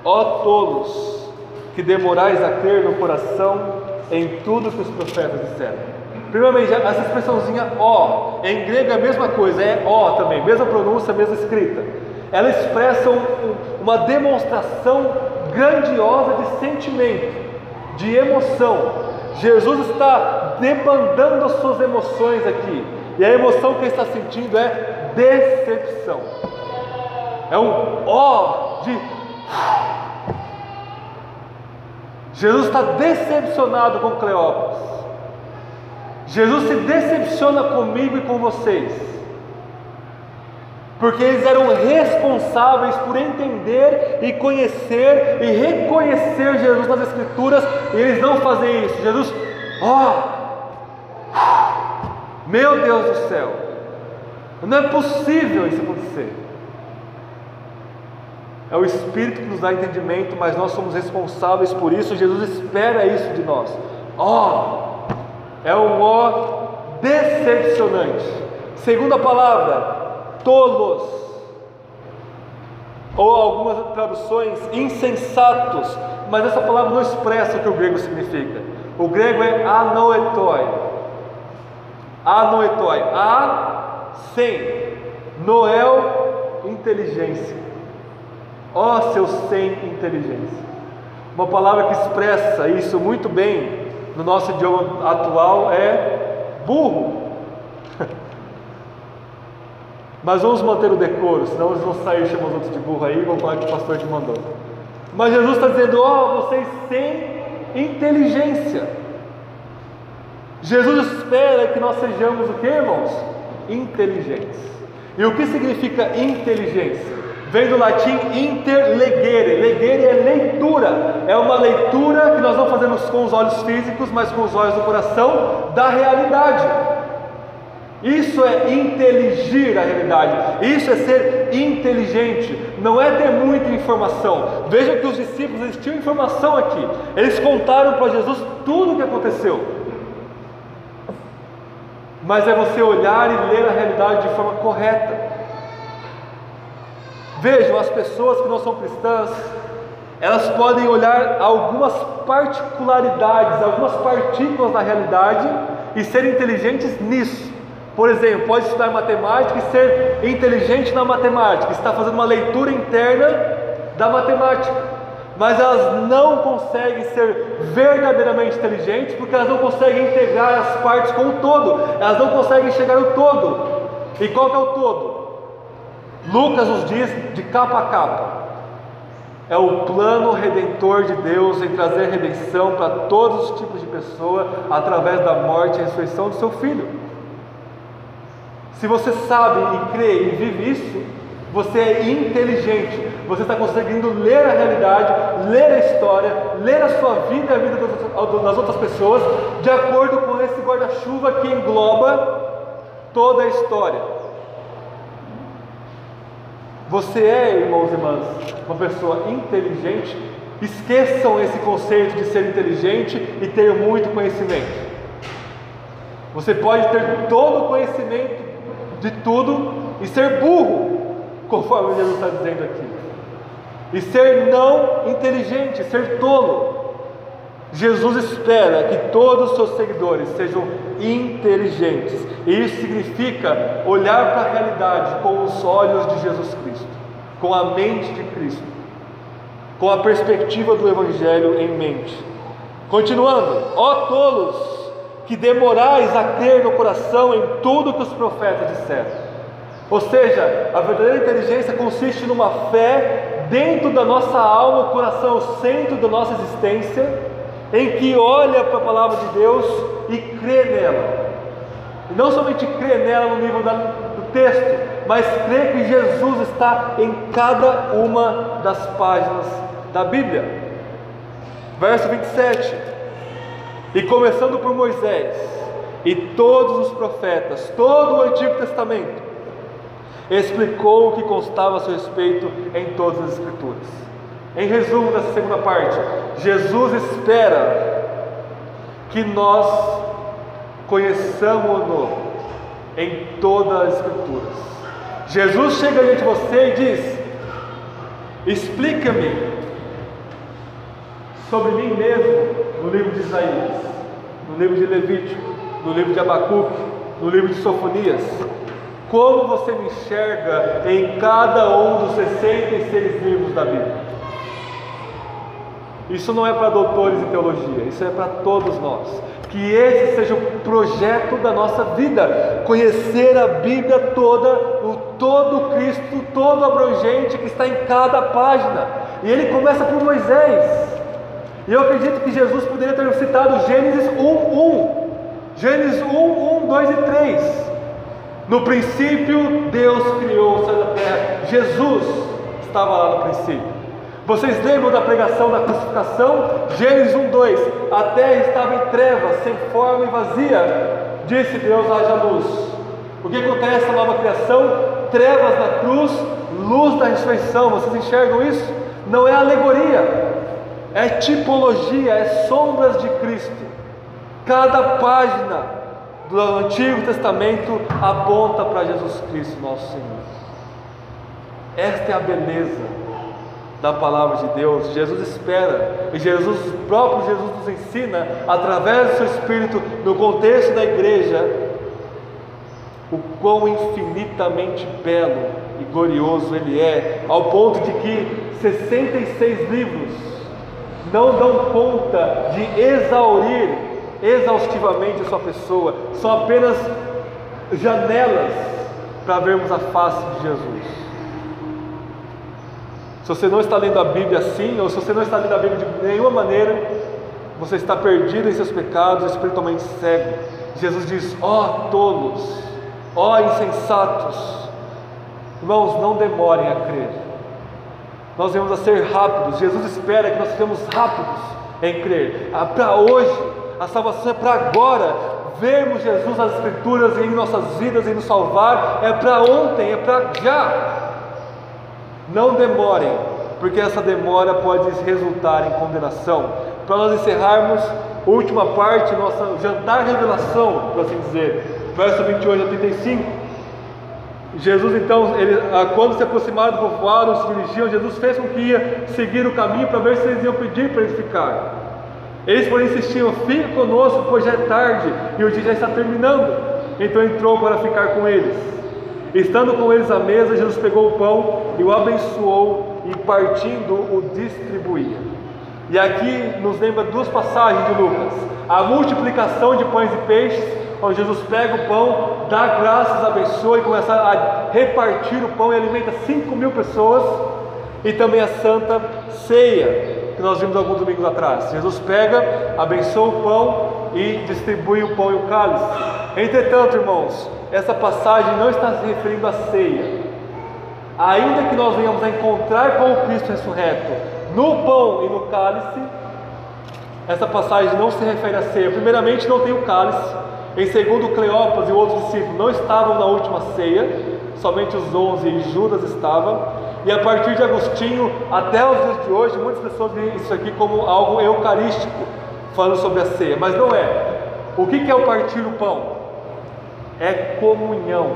Ó tolos, que demorais a crer no coração em tudo que os profetas disseram. Primeiramente, essa expressãozinha ó, em grego é a mesma coisa, é ó também, mesma pronúncia, mesma escrita. Ela expressa um, uma demonstração grandiosa de sentimento, de emoção. Jesus está debandando as suas emoções aqui, e a emoção que ele está sentindo é decepção. É um ó de. Jesus está decepcionado com Cleópas. Jesus se decepciona comigo e com vocês. Porque eles eram responsáveis por entender e conhecer e reconhecer Jesus nas Escrituras, e eles não fazem isso. Jesus, ó, oh, meu Deus do céu, não é possível isso acontecer. É o Espírito que nos dá entendimento, mas nós somos responsáveis por isso. Jesus espera isso de nós. Ó, oh, é um ó decepcionante. Segunda palavra, tolos. Ou algumas traduções, insensatos. Mas essa palavra não expressa o que o grego significa. O grego é anoetoi. Anoetoi. A sem Noel inteligência. Ó oh, seu sem inteligência. Uma palavra que expressa isso muito bem no nosso idioma atual é burro. Mas vamos manter o decoro, senão eles vão sair chamando os outros de burro aí e vão falar que o pastor te mandou. Mas Jesus está dizendo: Ó, oh, vocês sem inteligência. Jesus espera que nós sejamos o que, irmãos? inteligentes. E o que significa inteligência? Vem do latim interlegere. Legere é leitura. É uma leitura que nós não fazemos com os olhos físicos, mas com os olhos do coração da realidade. Isso é inteligir a realidade. Isso é ser inteligente. Não é ter muita informação. Veja que os discípulos eles tinham informação aqui. Eles contaram para Jesus tudo o que aconteceu mas é você olhar e ler a realidade de forma correta. Vejam, as pessoas que não são cristãs, elas podem olhar algumas particularidades, algumas partículas da realidade e ser inteligentes nisso. Por exemplo, pode estudar matemática e ser inteligente na matemática, está fazendo uma leitura interna da matemática mas elas não conseguem ser verdadeiramente inteligentes porque elas não conseguem integrar as partes com o todo, elas não conseguem chegar o todo. E qual que é o todo? Lucas nos diz de capa a capa. é o plano redentor de Deus em trazer redenção para todos os tipos de pessoa através da morte e ressurreição do seu filho. Se você sabe e crê e vive isso, você é inteligente, você está conseguindo ler a realidade, ler a história, ler a sua vida e a vida das outras pessoas, de acordo com esse guarda-chuva que engloba toda a história. Você é, irmãos e irmãs, uma pessoa inteligente. Esqueçam esse conceito de ser inteligente e ter muito conhecimento. Você pode ter todo o conhecimento de tudo e ser burro, conforme Jesus está dizendo aqui. E ser não inteligente, ser tolo. Jesus espera que todos os seus seguidores sejam inteligentes, e isso significa olhar para a realidade com os olhos de Jesus Cristo, com a mente de Cristo, com a perspectiva do Evangelho em mente. Continuando, ó tolos, que demorais a crer no coração em tudo que os profetas disseram. Ou seja, a verdadeira inteligência consiste numa fé dentro da nossa alma, o coração, o centro da nossa existência, em que olha para a palavra de Deus e crê nela. E não somente crê nela no nível da, do texto, mas crê que Jesus está em cada uma das páginas da Bíblia. Verso 27. E começando por Moisés e todos os profetas, todo o Antigo Testamento, explicou o que constava a seu respeito em todas as Escrituras. Em resumo dessa segunda parte, Jesus espera que nós conheçamos-no em todas as Escrituras. Jesus chega diante de você e diz: Explica-me sobre mim mesmo no livro de Isaías, no livro de Levítico, no livro de Abacuque, no livro de Sofonias. Como você me enxerga em cada um dos 66 livros da Bíblia? Isso não é para doutores em teologia, isso é para todos nós. Que esse seja o projeto da nossa vida, conhecer a Bíblia toda, o todo Cristo, todo abrangente que está em cada página. E ele começa por Moisés. E eu acredito que Jesus poderia ter citado Gênesis 1, 1. Gênesis 1, 1, 2 e 3. No princípio, Deus criou o céu da terra. Jesus estava lá no princípio. Vocês lembram da pregação da crucificação? Gênesis 1, 2: A terra estava em trevas, sem forma e vazia. Disse Deus: haja luz. O que acontece na nova criação? Trevas na cruz, luz da ressurreição. Vocês enxergam isso? Não é alegoria, é tipologia, é sombras de Cristo. Cada página do Antigo Testamento aponta para Jesus Cristo, nosso Senhor. Esta é a beleza da palavra de Deus. Jesus espera e Jesus, próprio Jesus nos ensina através do seu Espírito no contexto da igreja o quão infinitamente belo e glorioso ele é, ao ponto de que 66 livros não dão conta de exaurir exaustivamente a sua pessoa, são apenas janelas para vermos a face de Jesus. Se você não está lendo a Bíblia assim, ou se você não está lendo a Bíblia de nenhuma maneira, você está perdido em seus pecados, espiritualmente cego. Jesus diz: ó oh, tolos, ó oh, insensatos. Irmãos, não demorem a crer. Nós devemos a ser rápidos. Jesus espera que nós sejamos rápidos em crer. Ah, para hoje, a salvação é para agora. Vermos Jesus nas Escrituras em nossas vidas e nos salvar é para ontem, é para já. Não demorem, porque essa demora pode resultar em condenação. Para nós encerrarmos, última parte, nossa jantar revelação, por assim dizer, verso 28 a 35. Jesus então, ele, ah, quando se aproximaram do povoado, se dirigiam, Jesus fez com que ia seguir o caminho para ver se eles iam pedir para ele ficar. Eles porém insistiam, fique conosco, pois já é tarde e o dia já está terminando. Então entrou para ficar com eles. Estando com eles à mesa, Jesus pegou o pão e o abençoou e partindo o distribuía. E aqui nos lembra duas passagens de Lucas: a multiplicação de pães e peixes, onde Jesus pega o pão, dá graças, abençoa e começa a repartir o pão e alimenta 5 mil pessoas. e também a Santa Ceia, que nós vimos alguns domingos atrás. Jesus pega, abençoa o pão e distribui o pão e o cálice. Entretanto, irmãos, essa passagem não está se referindo à ceia. Ainda que nós venhamos a encontrar com o Cristo ressurreto no pão e no cálice, essa passagem não se refere à ceia. Primeiramente, não tem o cálice. Em segundo, Cleopas e outros discípulos não estavam na última ceia, somente os onze e Judas estavam. E a partir de Agostinho até os dias de hoje, muitas pessoas veem isso aqui como algo eucarístico, falando sobre a ceia, mas não é. O que é o partir do pão? É comunhão.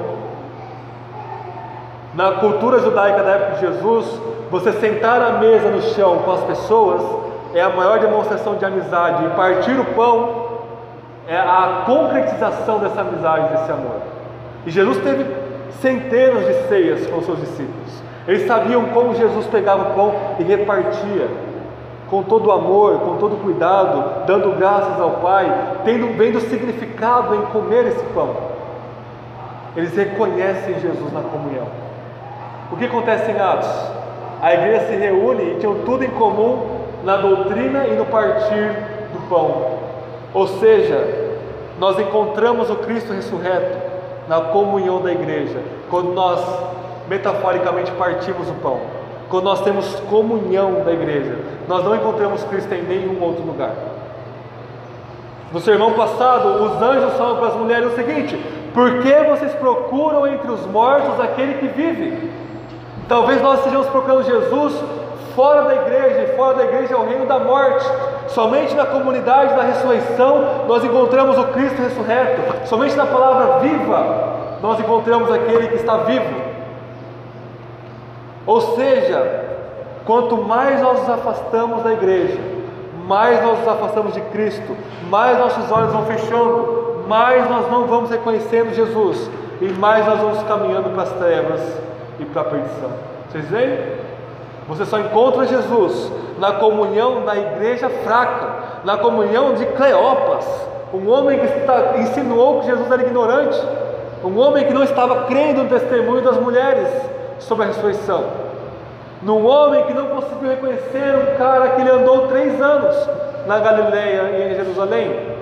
Na cultura judaica da época de Jesus, você sentar à mesa no chão com as pessoas é a maior demonstração de amizade, e partir o pão é a concretização dessa amizade, desse amor. E Jesus teve centenas de ceias com seus discípulos. Eles sabiam como Jesus pegava o pão e repartia, com todo amor, com todo cuidado, dando graças ao Pai, tendo vendo significado em comer esse pão. Eles reconhecem Jesus na comunhão. O que acontece em Atos? A igreja se reúne e tinham tudo em comum na doutrina e no partir do pão. Ou seja, nós encontramos o Cristo ressurreto na comunhão da igreja, quando nós metaforicamente partimos o pão, quando nós temos comunhão da igreja, nós não encontramos Cristo em nenhum outro lugar. No sermão passado, os anjos falam para as mulheres o seguinte: por que vocês procuram entre os mortos aquele que vive? Talvez nós estejamos procurando Jesus fora da igreja, e fora da igreja é o reino da morte. Somente na comunidade da ressurreição nós encontramos o Cristo ressurreto. Somente na palavra viva nós encontramos aquele que está vivo. Ou seja, quanto mais nós nos afastamos da igreja, mais nós nos afastamos de Cristo, mais nossos olhos vão fechando, mais nós não vamos reconhecendo Jesus e mais nós vamos caminhando para as trevas e para a perdição. Vocês veem? Você só encontra Jesus na comunhão da igreja fraca, na comunhão de Cleopas, um homem que está, insinuou que Jesus era ignorante, um homem que não estava crendo no testemunho das mulheres sobre a ressurreição, num homem que não conseguiu reconhecer um cara que ele andou três anos na Galileia e em Jerusalém,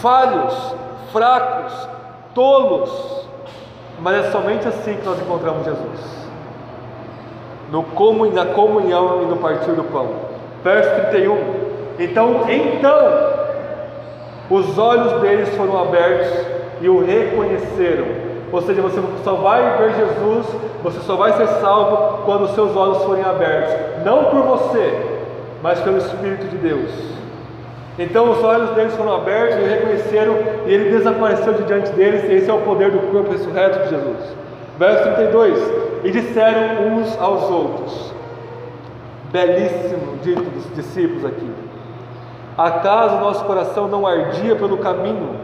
falhos, fracos, tolos, mas é somente assim que nós encontramos Jesus no comun, na comunhão e no partir do pão. Verso 31. Então, então, os olhos deles foram abertos e o reconheceram. Ou seja, você só vai ver Jesus, você só vai ser salvo quando os seus olhos forem abertos, não por você, mas pelo Espírito de Deus. Então os olhos deles foram abertos e reconheceram, e ele desapareceu de diante deles. Esse é o poder do corpo ressurreto de Jesus. Verso 32: e disseram uns aos outros, belíssimo dito dos discípulos aqui, acaso nosso coração não ardia pelo caminho?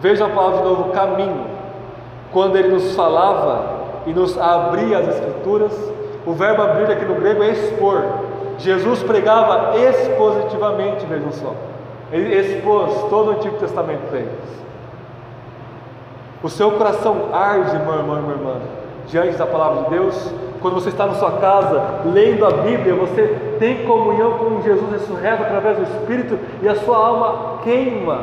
Veja a palavra de novo, caminho, quando ele nos falava e nos abria as Escrituras, o verbo abrir aqui no grego é expor. Jesus pregava expositivamente, vejam só. Ele expôs todo o Antigo Testamento para eles. O seu coração arde, meu irmão e minha irmã, diante da palavra de Deus. Quando você está na sua casa lendo a Bíblia, você tem comunhão com Jesus ressurreto através do Espírito e a sua alma queima.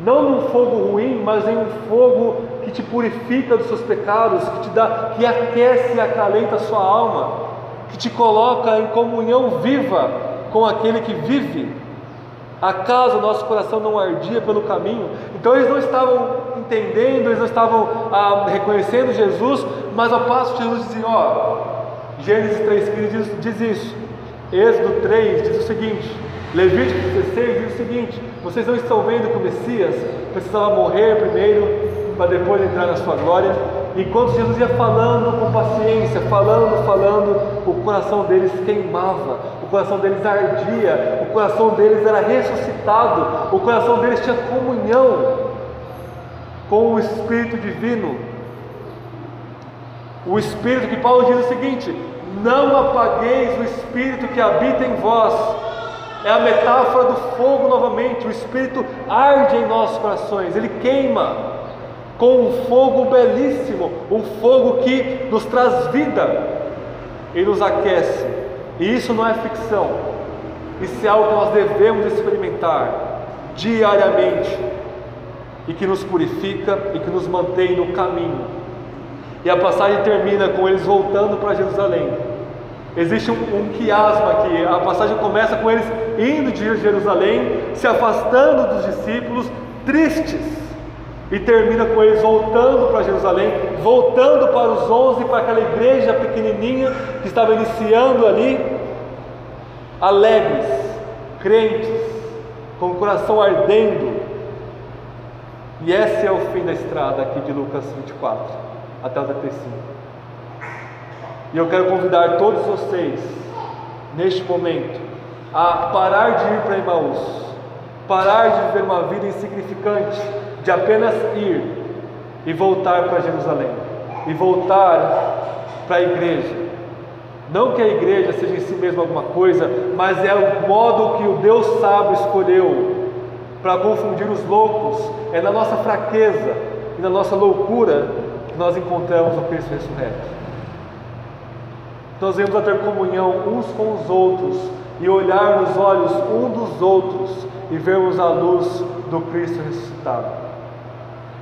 Não num fogo ruim, mas em um fogo que te purifica dos seus pecados, que te dá, que aquece e acalenta a sua alma, que te coloca em comunhão viva com aquele que vive. Acaso o nosso coração não ardia pelo caminho? Então eles não estavam entendendo, eles não estavam ah, reconhecendo Jesus, mas ao passo Jesus dizia: Ó, Gênesis 3,15 diz, diz isso, Êxodo 3 diz o seguinte, Levítico 16 diz o seguinte: Vocês não estão vendo que o Messias precisava morrer primeiro para depois entrar na sua glória? Enquanto Jesus ia falando com paciência, falando, falando, o coração deles queimava, o coração deles ardia, o coração deles era ressuscitado, o coração deles tinha comunhão com o Espírito Divino. O Espírito que Paulo diz o seguinte: não apagueis o Espírito que habita em vós. É a metáfora do fogo novamente. O Espírito arde em nossos corações, ele queima com um fogo belíssimo, um fogo que nos traz vida. Ele nos aquece. E isso não é ficção. Isso é algo que nós devemos experimentar diariamente e que nos purifica e que nos mantém no caminho. E a passagem termina com eles voltando para Jerusalém. Existe um, um quiasma aqui. A passagem começa com eles indo de Jerusalém, se afastando dos discípulos, tristes e termina com eles voltando para Jerusalém, voltando para os onze, para aquela igreja pequenininha que estava iniciando ali, alegres, crentes, com o coração ardendo. E esse é o fim da estrada aqui de Lucas 24 até o 35. E eu quero convidar todos vocês, neste momento, a parar de ir para Emmaus, parar de viver uma vida insignificante de apenas ir e voltar para Jerusalém e voltar para a igreja. Não que a igreja seja em si mesma alguma coisa, mas é o modo que o Deus sábio escolheu para confundir os loucos. É na nossa fraqueza e na nossa loucura que nós encontramos o Cristo ressurreto. Nós vemos a ter comunhão uns com os outros e olhar nos olhos um dos outros e vermos a luz do Cristo ressuscitado.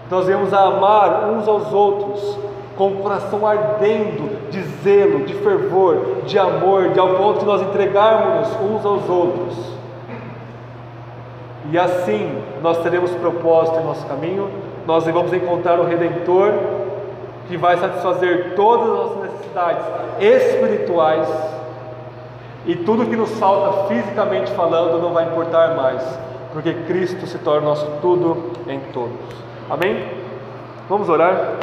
Nós vemos a amar uns aos outros com o coração ardendo de zelo, de fervor, de amor, de ao ponto de nós entregarmos uns aos outros. E assim nós teremos propósito em nosso caminho, nós vamos encontrar o Redentor que vai satisfazer todas as nossas necessidades espirituais e tudo que nos falta fisicamente falando não vai importar mais, porque Cristo se torna nosso tudo em todos. Amém? Vamos orar?